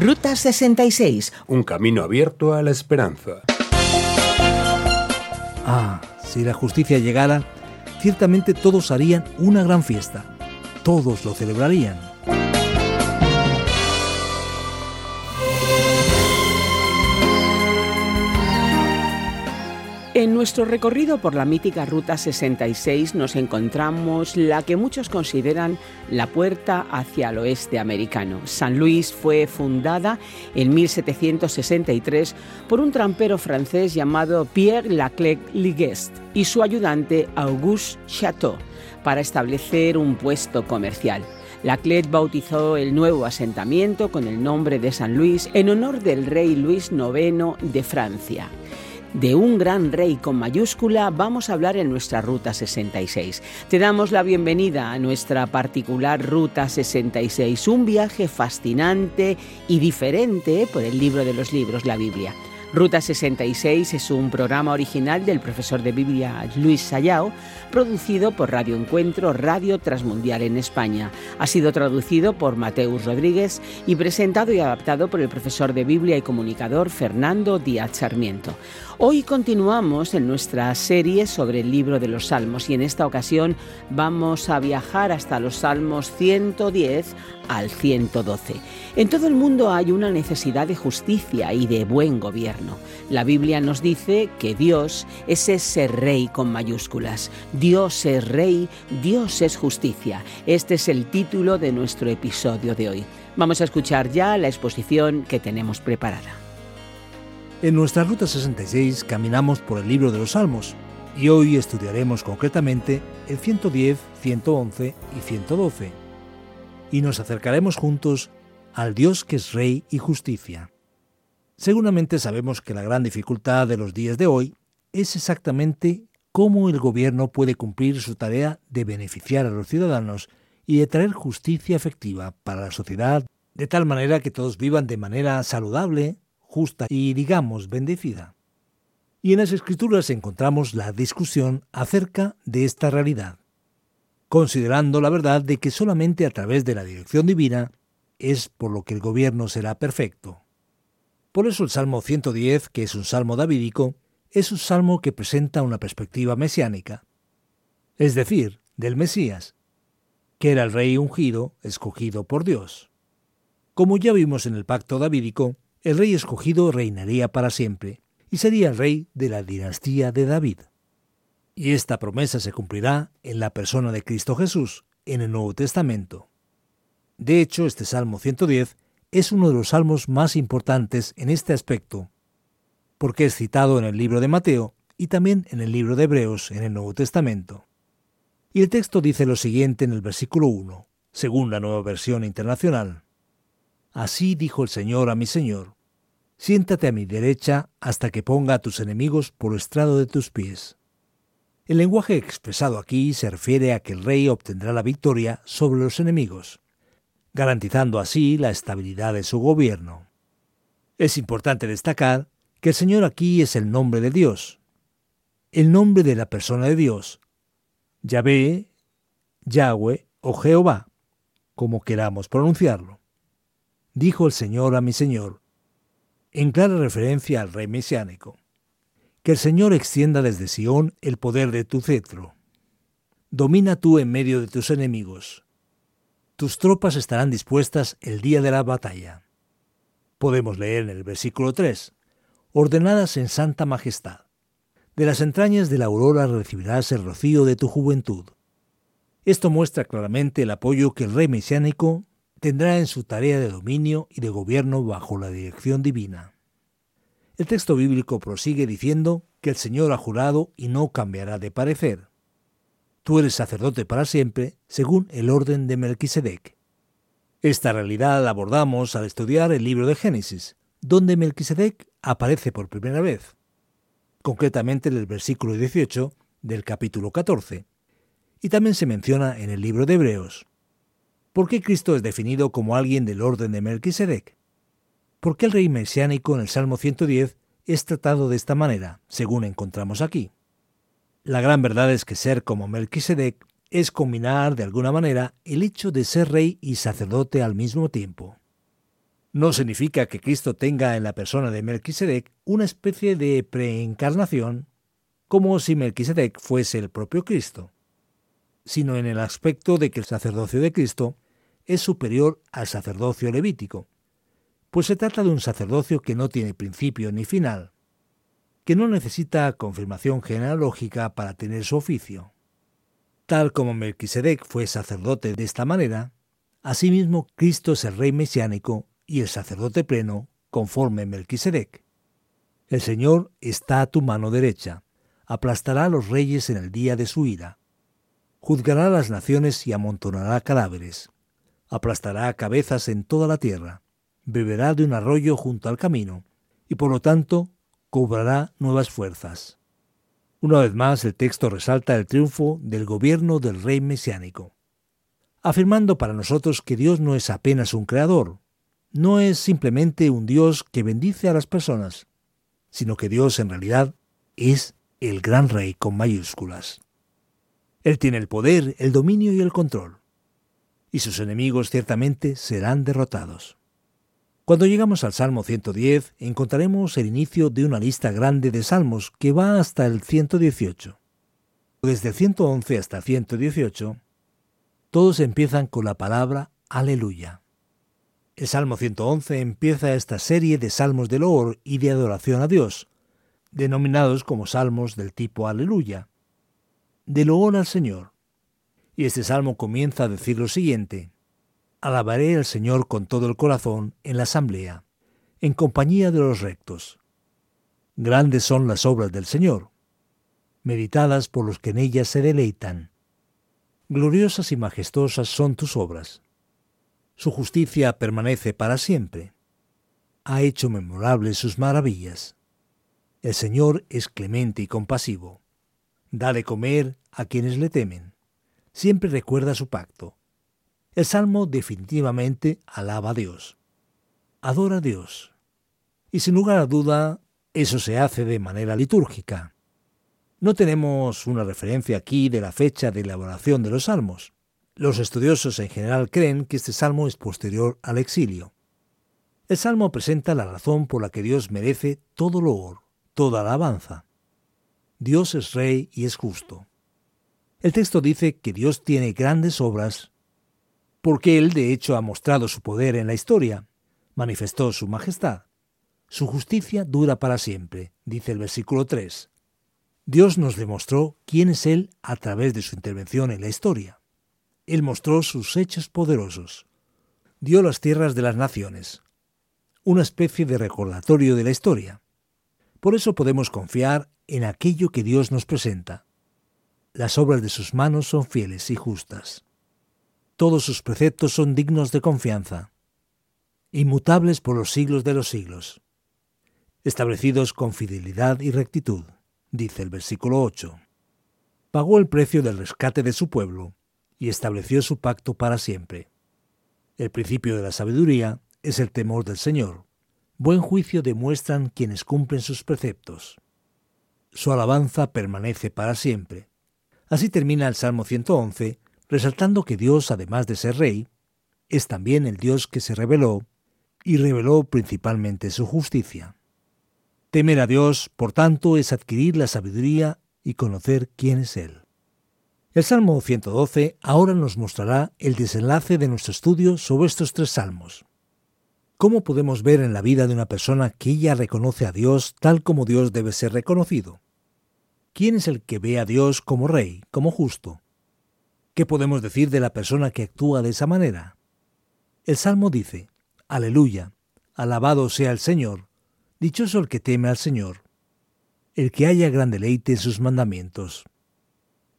Ruta 66. Un camino abierto a la esperanza. Ah, si la justicia llegara, ciertamente todos harían una gran fiesta. Todos lo celebrarían. En nuestro recorrido por la mítica Ruta 66 nos encontramos la que muchos consideran la puerta hacia el oeste americano. San Luis fue fundada en 1763 por un trampero francés llamado Pierre Laclec Liguest y su ayudante Auguste Chateau para establecer un puesto comercial. Laclet bautizó el nuevo asentamiento con el nombre de San Luis en honor del rey Luis IX de Francia. De un gran rey con mayúscula vamos a hablar en nuestra Ruta 66. Te damos la bienvenida a nuestra particular Ruta 66, un viaje fascinante y diferente por el libro de los libros, la Biblia. Ruta 66 es un programa original del profesor de Biblia Luis Sayao, producido por Radio Encuentro, Radio Transmundial en España. Ha sido traducido por Mateus Rodríguez y presentado y adaptado por el profesor de Biblia y comunicador Fernando Díaz Sarmiento. Hoy continuamos en nuestra serie sobre el libro de los Salmos y en esta ocasión vamos a viajar hasta los Salmos 110 al 112. En todo el mundo hay una necesidad de justicia y de buen gobierno. La Biblia nos dice que Dios es ese rey con mayúsculas. Dios es rey, Dios es justicia. Este es el título de nuestro episodio de hoy. Vamos a escuchar ya la exposición que tenemos preparada. En nuestra Ruta 66 caminamos por el libro de los Salmos y hoy estudiaremos concretamente el 110, 111 y 112. Y nos acercaremos juntos al Dios que es Rey y Justicia. Seguramente sabemos que la gran dificultad de los días de hoy es exactamente cómo el gobierno puede cumplir su tarea de beneficiar a los ciudadanos y de traer justicia efectiva para la sociedad de tal manera que todos vivan de manera saludable, justa y, digamos, bendecida. Y en las escrituras encontramos la discusión acerca de esta realidad, considerando la verdad de que solamente a través de la dirección divina es por lo que el gobierno será perfecto. Por eso el Salmo 110, que es un salmo davídico, es un salmo que presenta una perspectiva mesiánica, es decir, del Mesías, que era el rey ungido, escogido por Dios. Como ya vimos en el pacto davídico, el rey escogido reinaría para siempre y sería el rey de la dinastía de David. Y esta promesa se cumplirá en la persona de Cristo Jesús, en el Nuevo Testamento. De hecho, este Salmo 110 es uno de los salmos más importantes en este aspecto, porque es citado en el libro de Mateo y también en el libro de Hebreos en el Nuevo Testamento. Y el texto dice lo siguiente en el versículo 1, según la nueva versión internacional. Así dijo el Señor a mi Señor, siéntate a mi derecha hasta que ponga a tus enemigos por estrado de tus pies. El lenguaje expresado aquí se refiere a que el rey obtendrá la victoria sobre los enemigos, garantizando así la estabilidad de su gobierno. Es importante destacar que el Señor aquí es el nombre de Dios, el nombre de la persona de Dios, Yahvé, Yahweh o Jehová, como queramos pronunciarlo dijo el Señor a mi Señor, en clara referencia al rey mesiánico. Que el Señor extienda desde Sión el poder de tu cetro. Domina tú en medio de tus enemigos. Tus tropas estarán dispuestas el día de la batalla. Podemos leer en el versículo 3, ordenadas en santa majestad. De las entrañas de la aurora recibirás el rocío de tu juventud. Esto muestra claramente el apoyo que el rey mesiánico tendrá en su tarea de dominio y de gobierno bajo la dirección divina. El texto bíblico prosigue diciendo que el Señor ha jurado y no cambiará de parecer. Tú eres sacerdote para siempre, según el orden de Melquisedec. Esta realidad la abordamos al estudiar el libro de Génesis, donde Melquisedec aparece por primera vez, concretamente en el versículo 18 del capítulo 14, y también se menciona en el libro de Hebreos. ¿Por qué Cristo es definido como alguien del orden de Melquisedec? ¿Por qué el rey mesiánico en el Salmo 110 es tratado de esta manera, según encontramos aquí? La gran verdad es que ser como Melquisedec es combinar de alguna manera el hecho de ser rey y sacerdote al mismo tiempo. No significa que Cristo tenga en la persona de Melquisedec una especie de preencarnación, como si Melquisedec fuese el propio Cristo, sino en el aspecto de que el sacerdocio de Cristo es superior al sacerdocio levítico, pues se trata de un sacerdocio que no tiene principio ni final, que no necesita confirmación genealógica para tener su oficio. Tal como Melquisedec fue sacerdote de esta manera, asimismo Cristo es el rey mesiánico y el sacerdote pleno conforme Melquisedec. El Señor está a tu mano derecha, aplastará a los reyes en el día de su ira, juzgará a las naciones y amontonará cadáveres, aplastará cabezas en toda la tierra, beberá de un arroyo junto al camino, y por lo tanto cobrará nuevas fuerzas. Una vez más el texto resalta el triunfo del gobierno del rey mesiánico, afirmando para nosotros que Dios no es apenas un creador, no es simplemente un Dios que bendice a las personas, sino que Dios en realidad es el gran rey con mayúsculas. Él tiene el poder, el dominio y el control, y sus enemigos ciertamente serán derrotados. Cuando llegamos al Salmo 110, encontraremos el inicio de una lista grande de salmos que va hasta el 118. Desde el 111 hasta el 118, todos empiezan con la palabra aleluya. El Salmo 111 empieza esta serie de salmos de loor y de adoración a Dios, denominados como salmos del tipo Aleluya, de loor al Señor. Y este salmo comienza a decir lo siguiente, Alabaré al Señor con todo el corazón en la asamblea, en compañía de los rectos. Grandes son las obras del Señor, meditadas por los que en ellas se deleitan. Gloriosas y majestuosas son tus obras su justicia permanece para siempre. Ha hecho memorables sus maravillas. El Señor es clemente y compasivo. Da de comer a quienes le temen. Siempre recuerda su pacto. El Salmo definitivamente alaba a Dios. Adora a Dios. Y sin lugar a duda, eso se hace de manera litúrgica. No tenemos una referencia aquí de la fecha de elaboración de los salmos. Los estudiosos en general creen que este salmo es posterior al exilio. El salmo presenta la razón por la que Dios merece todo loor, toda alabanza. Dios es rey y es justo. El texto dice que Dios tiene grandes obras porque Él de hecho ha mostrado su poder en la historia, manifestó su majestad. Su justicia dura para siempre, dice el versículo 3. Dios nos demostró quién es Él a través de su intervención en la historia. Él mostró sus hechos poderosos. Dio las tierras de las naciones. Una especie de recordatorio de la historia. Por eso podemos confiar en aquello que Dios nos presenta. Las obras de sus manos son fieles y justas. Todos sus preceptos son dignos de confianza, inmutables por los siglos de los siglos, establecidos con fidelidad y rectitud, dice el versículo 8. Pagó el precio del rescate de su pueblo y estableció su pacto para siempre. El principio de la sabiduría es el temor del Señor. Buen juicio demuestran quienes cumplen sus preceptos. Su alabanza permanece para siempre. Así termina el Salmo 111, resaltando que Dios, además de ser rey, es también el Dios que se reveló y reveló principalmente su justicia. Temer a Dios, por tanto, es adquirir la sabiduría y conocer quién es Él. El Salmo 112 ahora nos mostrará el desenlace de nuestro estudio sobre estos tres salmos. ¿Cómo podemos ver en la vida de una persona que ya reconoce a Dios tal como Dios debe ser reconocido? ¿Quién es el que ve a Dios como rey, como justo? ¿Qué podemos decir de la persona que actúa de esa manera? El Salmo dice, Aleluya, alabado sea el Señor, dichoso el que teme al Señor, el que haya gran deleite en sus mandamientos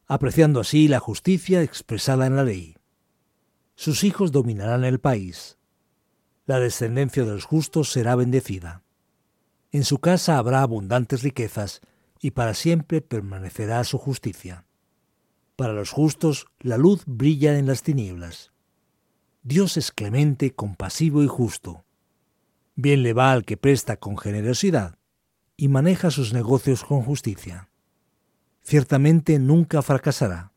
apreciando así la justicia expresada en la ley. Sus hijos dominarán el país. La descendencia de los justos será bendecida. En su casa habrá abundantes riquezas y para siempre permanecerá su justicia. Para los justos la luz brilla en las tinieblas. Dios es clemente, compasivo y justo. Bien le va al que presta con generosidad y maneja sus negocios con justicia ciertamente nunca fracasará.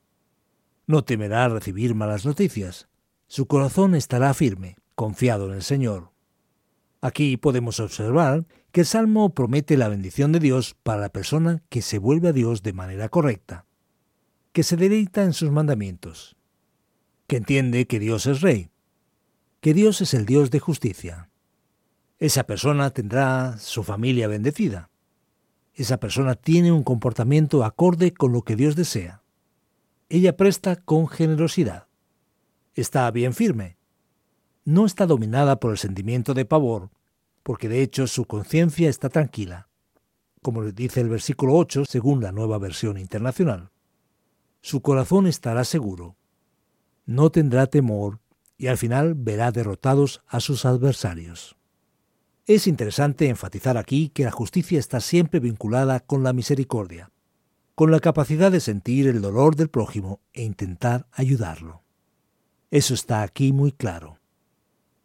No temerá recibir malas noticias. Su corazón estará firme, confiado en el Señor. Aquí podemos observar que el Salmo promete la bendición de Dios para la persona que se vuelve a Dios de manera correcta, que se deleita en sus mandamientos, que entiende que Dios es Rey, que Dios es el Dios de justicia. Esa persona tendrá su familia bendecida. Esa persona tiene un comportamiento acorde con lo que Dios desea. Ella presta con generosidad. Está bien firme. No está dominada por el sentimiento de pavor, porque de hecho su conciencia está tranquila, como dice el versículo 8 según la nueva versión internacional. Su corazón estará seguro. No tendrá temor y al final verá derrotados a sus adversarios. Es interesante enfatizar aquí que la justicia está siempre vinculada con la misericordia, con la capacidad de sentir el dolor del prójimo e intentar ayudarlo. Eso está aquí muy claro.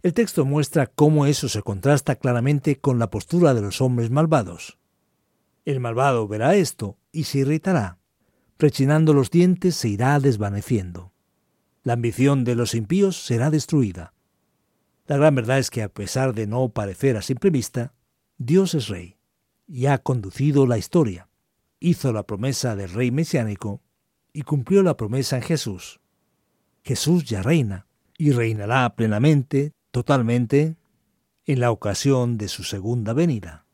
El texto muestra cómo eso se contrasta claramente con la postura de los hombres malvados. El malvado verá esto y se irritará. Rechinando los dientes se irá desvaneciendo. La ambición de los impíos será destruida. La gran verdad es que a pesar de no parecer a simple vista, Dios es rey y ha conducido la historia. Hizo la promesa del rey mesiánico y cumplió la promesa en Jesús. Jesús ya reina y reinará plenamente, totalmente, en la ocasión de su segunda venida.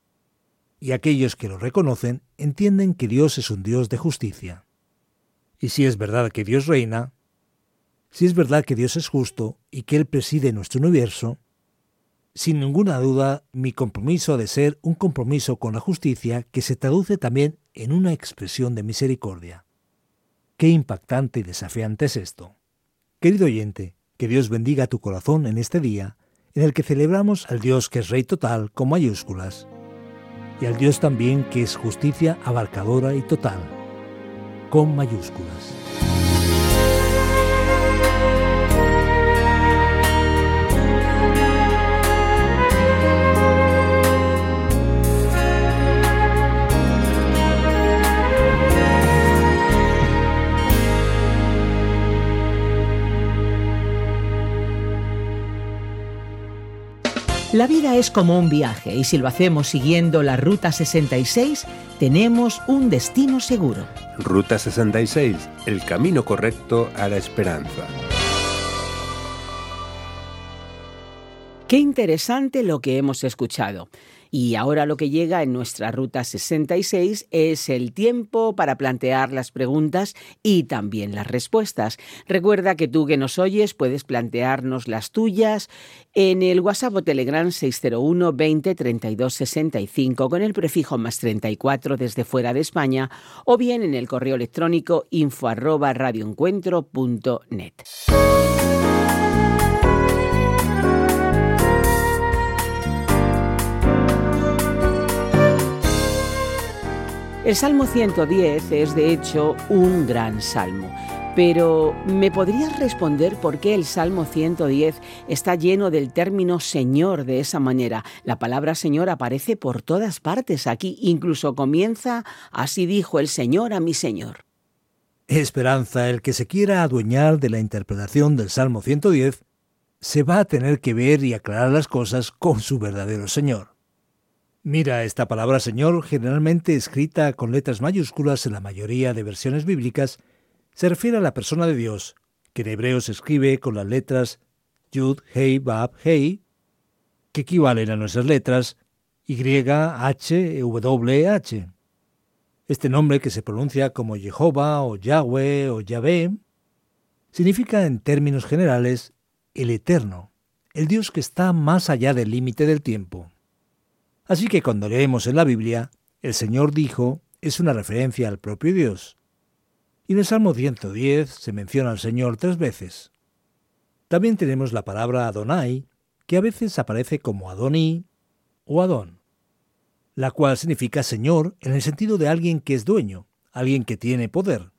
Y aquellos que lo reconocen entienden que Dios es un Dios de justicia. Y si es verdad que Dios reina, si es verdad que Dios es justo y que Él preside nuestro universo, sin ninguna duda mi compromiso ha de ser un compromiso con la justicia que se traduce también en una expresión de misericordia. Qué impactante y desafiante es esto. Querido oyente, que Dios bendiga tu corazón en este día en el que celebramos al Dios que es Rey total con mayúsculas y al Dios también que es justicia abarcadora y total con mayúsculas. La vida es como un viaje y si lo hacemos siguiendo la Ruta 66, tenemos un destino seguro. Ruta 66, el camino correcto a la esperanza. Qué interesante lo que hemos escuchado. Y ahora lo que llega en nuestra ruta 66 es el tiempo para plantear las preguntas y también las respuestas. Recuerda que tú que nos oyes puedes plantearnos las tuyas en el WhatsApp o Telegram 601 20 32 65 con el prefijo más 34 desde fuera de España o bien en el correo electrónico info arroba. El Salmo 110 es de hecho un gran salmo. Pero ¿me podrías responder por qué el Salmo 110 está lleno del término Señor de esa manera? La palabra Señor aparece por todas partes aquí, incluso comienza, así dijo el Señor a mi Señor. Esperanza, el que se quiera adueñar de la interpretación del Salmo 110, se va a tener que ver y aclarar las cosas con su verdadero Señor. Mira, esta palabra Señor, generalmente escrita con letras mayúsculas en la mayoría de versiones bíblicas, se refiere a la persona de Dios, que en hebreo se escribe con las letras Yud, Hei, Bab, Hei, que equivalen a nuestras letras Y, H, W, H. Este nombre que se pronuncia como Jehová o Yahweh o Yahvé significa en términos generales el eterno, el Dios que está más allá del límite del tiempo. Así que cuando leemos en la Biblia, el Señor dijo es una referencia al propio Dios. Y en el Salmo 110 se menciona al Señor tres veces. También tenemos la palabra Adonai, que a veces aparece como Adoní o Adón, la cual significa Señor en el sentido de alguien que es dueño, alguien que tiene poder.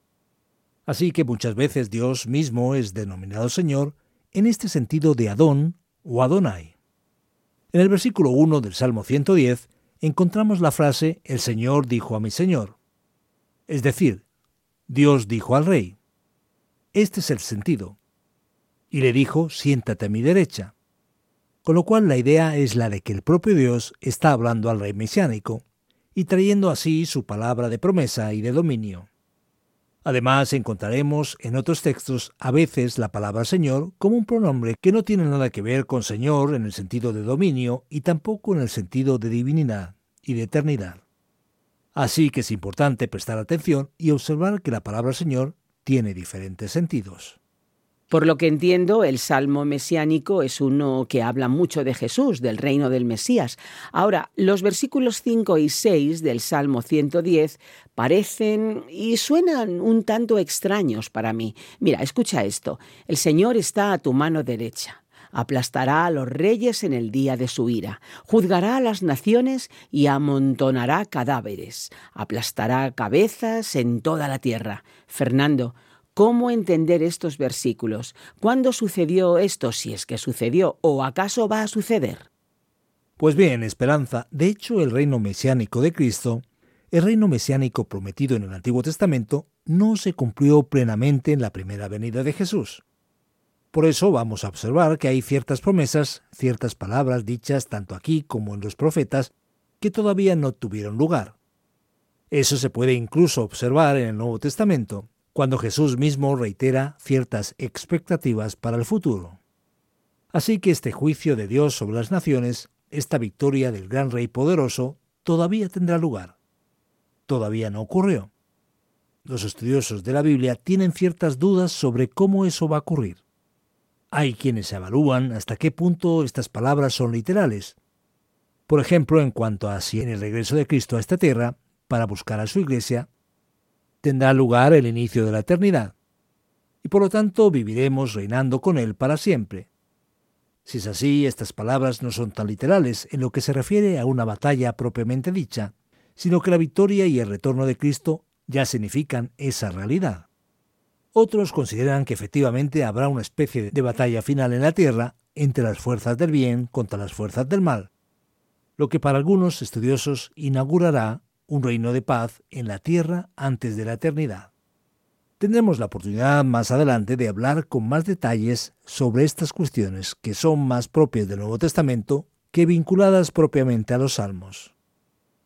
Así que muchas veces Dios mismo es denominado Señor en este sentido de Adón o Adonai. En el versículo 1 del Salmo 110 encontramos la frase El Señor dijo a mi Señor. Es decir, Dios dijo al rey. Este es el sentido. Y le dijo, siéntate a mi derecha. con lo cual la idea es la de que el propio Dios está hablando al rey mesiánico y trayendo así su palabra de promesa y de dominio. Además, encontraremos en otros textos a veces la palabra Señor como un pronombre que no tiene nada que ver con Señor en el sentido de dominio y tampoco en el sentido de divinidad y de eternidad. Así que es importante prestar atención y observar que la palabra Señor tiene diferentes sentidos. Por lo que entiendo, el salmo mesiánico es uno que habla mucho de Jesús, del reino del Mesías. Ahora, los versículos 5 y 6 del Salmo 110 parecen y suenan un tanto extraños para mí. Mira, escucha esto. El Señor está a tu mano derecha. Aplastará a los reyes en el día de su ira, juzgará a las naciones y amontonará cadáveres, aplastará cabezas en toda la tierra. Fernando, ¿Cómo entender estos versículos? ¿Cuándo sucedió esto, si es que sucedió, o acaso va a suceder? Pues bien, Esperanza, de hecho el reino mesiánico de Cristo, el reino mesiánico prometido en el Antiguo Testamento, no se cumplió plenamente en la primera venida de Jesús. Por eso vamos a observar que hay ciertas promesas, ciertas palabras dichas tanto aquí como en los profetas, que todavía no tuvieron lugar. Eso se puede incluso observar en el Nuevo Testamento, cuando Jesús mismo reitera ciertas expectativas para el futuro. Así que este juicio de Dios sobre las naciones, esta victoria del gran rey poderoso, todavía tendrá lugar. Todavía no ocurrió. Los estudiosos de la Biblia tienen ciertas dudas sobre cómo eso va a ocurrir. Hay quienes evalúan hasta qué punto estas palabras son literales. Por ejemplo, en cuanto a si en el regreso de Cristo a esta tierra, para buscar a su iglesia, tendrá lugar el inicio de la eternidad, y por lo tanto viviremos reinando con Él para siempre. Si es así, estas palabras no son tan literales en lo que se refiere a una batalla propiamente dicha, sino que la victoria y el retorno de Cristo ya significan esa realidad. Otros consideran que efectivamente habrá una especie de batalla final en la tierra entre las fuerzas del bien contra las fuerzas del mal, lo que para algunos estudiosos inaugurará un reino de paz en la tierra antes de la eternidad. Tendremos la oportunidad más adelante de hablar con más detalles sobre estas cuestiones que son más propias del Nuevo Testamento que vinculadas propiamente a los salmos.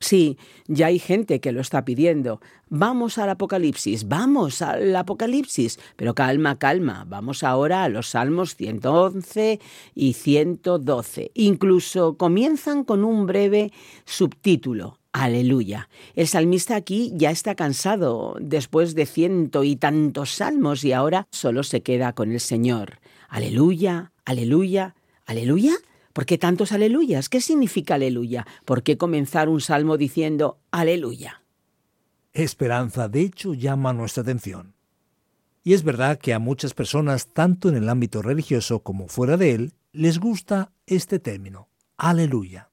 Sí, ya hay gente que lo está pidiendo. Vamos al Apocalipsis, vamos al Apocalipsis. Pero calma, calma. Vamos ahora a los Salmos 111 y 112. Incluso comienzan con un breve subtítulo. Aleluya. El salmista aquí ya está cansado después de ciento y tantos salmos y ahora solo se queda con el Señor. Aleluya, aleluya, aleluya. ¿Por qué tantos aleluyas? ¿Qué significa aleluya? ¿Por qué comenzar un salmo diciendo aleluya? Esperanza, de hecho, llama nuestra atención. Y es verdad que a muchas personas, tanto en el ámbito religioso como fuera de él, les gusta este término, aleluya.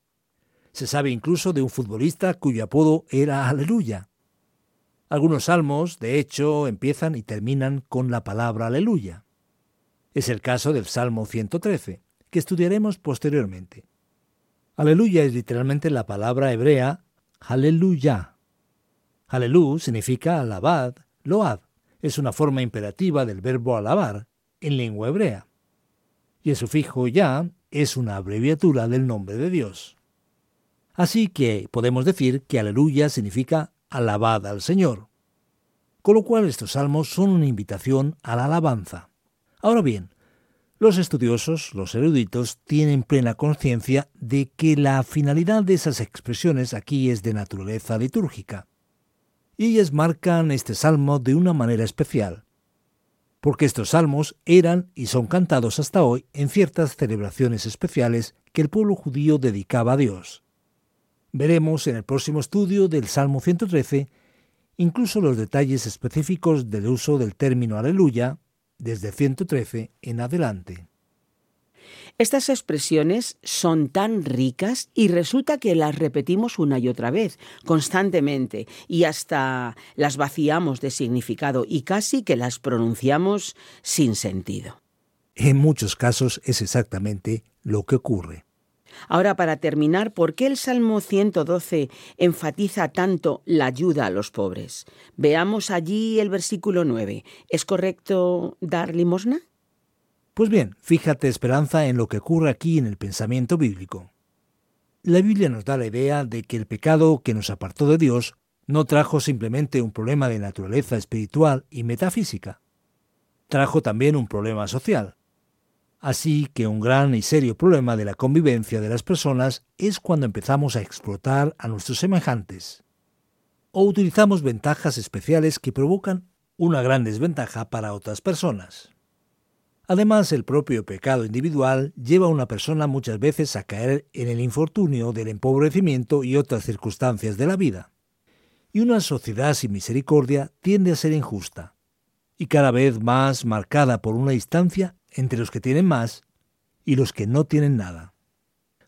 Se sabe incluso de un futbolista cuyo apodo era Aleluya. Algunos salmos, de hecho, empiezan y terminan con la palabra Aleluya. Es el caso del Salmo 113, que estudiaremos posteriormente. Aleluya es literalmente la palabra hebrea Aleluya. Alelú significa alabad, load. Es una forma imperativa del verbo alabar en lengua hebrea. Y el sufijo ya es una abreviatura del nombre de Dios. Así que podemos decir que aleluya significa alabad al Señor. Con lo cual estos salmos son una invitación a la alabanza. Ahora bien, los estudiosos, los eruditos, tienen plena conciencia de que la finalidad de esas expresiones aquí es de naturaleza litúrgica. Y ellas marcan este salmo de una manera especial, porque estos salmos eran y son cantados hasta hoy en ciertas celebraciones especiales que el pueblo judío dedicaba a Dios. Veremos en el próximo estudio del Salmo 113 incluso los detalles específicos del uso del término aleluya desde 113 en adelante. Estas expresiones son tan ricas y resulta que las repetimos una y otra vez, constantemente, y hasta las vaciamos de significado y casi que las pronunciamos sin sentido. En muchos casos es exactamente lo que ocurre. Ahora, para terminar, ¿por qué el Salmo 112 enfatiza tanto la ayuda a los pobres? Veamos allí el versículo 9. ¿Es correcto dar limosna? Pues bien, fíjate esperanza en lo que ocurre aquí en el pensamiento bíblico. La Biblia nos da la idea de que el pecado que nos apartó de Dios no trajo simplemente un problema de naturaleza espiritual y metafísica, trajo también un problema social. Así que un gran y serio problema de la convivencia de las personas es cuando empezamos a explotar a nuestros semejantes o utilizamos ventajas especiales que provocan una gran desventaja para otras personas. Además, el propio pecado individual lleva a una persona muchas veces a caer en el infortunio del empobrecimiento y otras circunstancias de la vida. Y una sociedad sin misericordia tiende a ser injusta, y cada vez más marcada por una distancia entre los que tienen más y los que no tienen nada.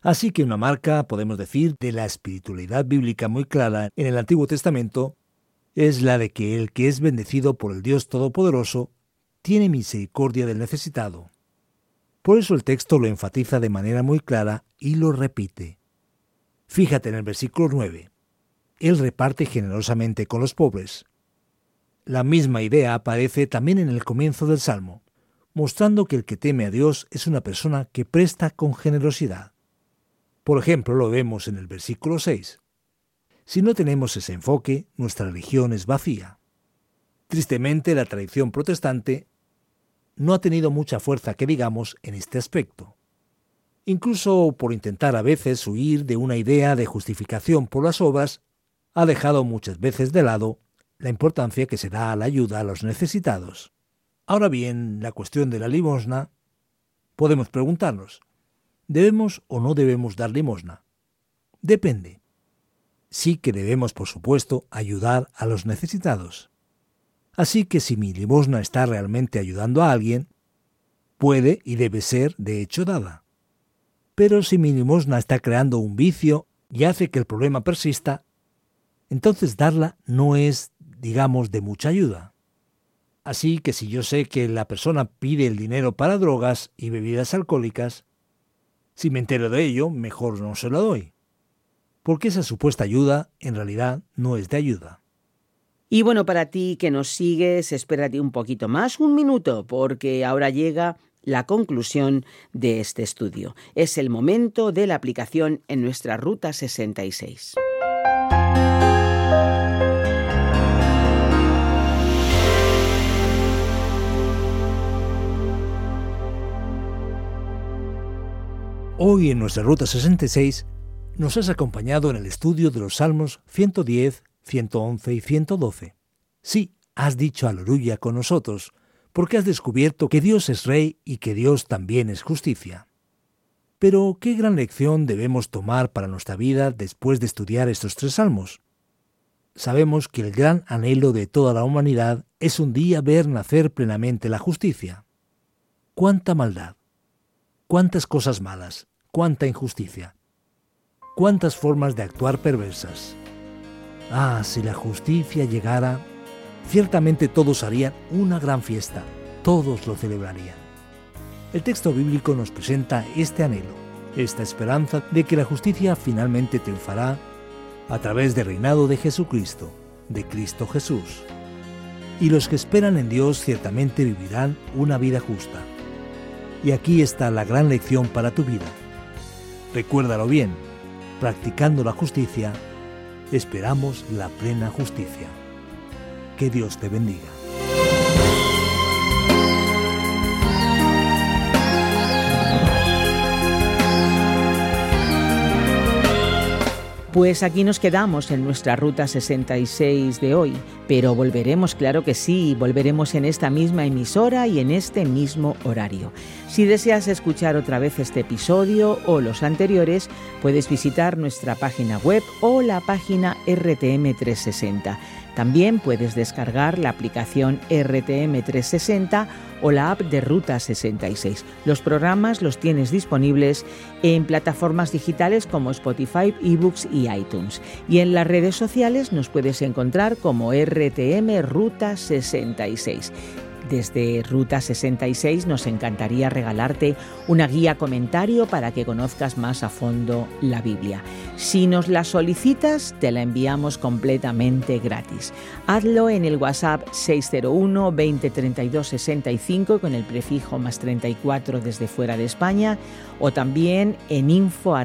Así que una marca, podemos decir, de la espiritualidad bíblica muy clara en el Antiguo Testamento es la de que el que es bendecido por el Dios Todopoderoso tiene misericordia del necesitado. Por eso el texto lo enfatiza de manera muy clara y lo repite. Fíjate en el versículo 9. Él reparte generosamente con los pobres. La misma idea aparece también en el comienzo del Salmo, mostrando que el que teme a Dios es una persona que presta con generosidad. Por ejemplo, lo vemos en el versículo 6. Si no tenemos ese enfoque, nuestra religión es vacía. Tristemente, la tradición protestante no ha tenido mucha fuerza que digamos en este aspecto. Incluso por intentar a veces huir de una idea de justificación por las obras, ha dejado muchas veces de lado la importancia que se da a la ayuda a los necesitados. Ahora bien, la cuestión de la limosna, podemos preguntarnos, ¿Debemos o no debemos dar limosna? Depende. Sí que debemos, por supuesto, ayudar a los necesitados. Así que si mi limosna está realmente ayudando a alguien, puede y debe ser, de hecho, dada. Pero si mi limosna está creando un vicio y hace que el problema persista, entonces darla no es, digamos, de mucha ayuda. Así que si yo sé que la persona pide el dinero para drogas y bebidas alcohólicas, si me entero de ello, mejor no se lo doy. Porque esa supuesta ayuda en realidad no es de ayuda. Y bueno, para ti que nos sigues, espérate un poquito más, un minuto, porque ahora llega la conclusión de este estudio. Es el momento de la aplicación en nuestra Ruta 66. Hoy en nuestra Ruta 66 nos has acompañado en el estudio de los Salmos 110, 111 y 112. Sí, has dicho aleluya con nosotros, porque has descubierto que Dios es Rey y que Dios también es justicia. Pero, ¿qué gran lección debemos tomar para nuestra vida después de estudiar estos tres salmos? Sabemos que el gran anhelo de toda la humanidad es un día ver nacer plenamente la justicia. ¿Cuánta maldad? ¿Cuántas cosas malas? cuánta injusticia, cuántas formas de actuar perversas. Ah, si la justicia llegara, ciertamente todos harían una gran fiesta, todos lo celebrarían. El texto bíblico nos presenta este anhelo, esta esperanza de que la justicia finalmente triunfará a través del reinado de Jesucristo, de Cristo Jesús. Y los que esperan en Dios ciertamente vivirán una vida justa. Y aquí está la gran lección para tu vida Recuérdalo bien, practicando la justicia, esperamos la plena justicia. Que Dios te bendiga. Pues aquí nos quedamos en nuestra ruta 66 de hoy, pero volveremos, claro que sí, volveremos en esta misma emisora y en este mismo horario. Si deseas escuchar otra vez este episodio o los anteriores, puedes visitar nuestra página web o la página RTM 360. También puedes descargar la aplicación RTM 360 o la app de Ruta 66. Los programas los tienes disponibles en plataformas digitales como Spotify, eBooks y iTunes. Y en las redes sociales nos puedes encontrar como RTM Ruta 66. Desde Ruta 66 nos encantaría regalarte una guía comentario para que conozcas más a fondo la Biblia. Si nos la solicitas, te la enviamos completamente gratis. Hazlo en el WhatsApp 601 20 32 65 con el prefijo más 34 desde fuera de España o también en info.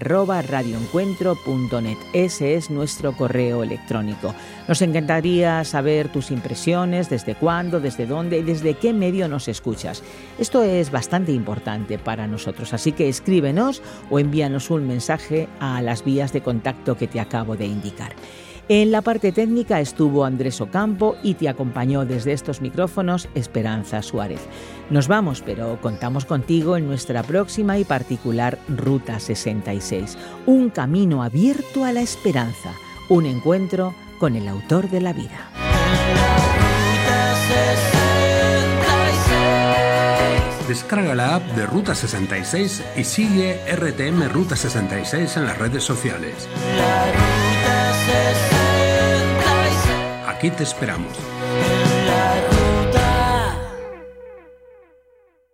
Ese es nuestro correo electrónico. Nos encantaría saber tus impresiones, desde cuándo, desde dónde y desde qué medio nos escuchas. Esto es bastante importante para nosotros, así que escríbenos o envíanos un mensaje a las vías de contacto que te acabo de indicar. En la parte técnica estuvo Andrés Ocampo y te acompañó desde estos micrófonos Esperanza Suárez. Nos vamos, pero contamos contigo en nuestra próxima y particular Ruta 66, un camino abierto a la esperanza, un encuentro con el autor de la vida. Descarga la app de Ruta 66 y sigue RTM Ruta 66 en las redes sociales. Aquí te esperamos.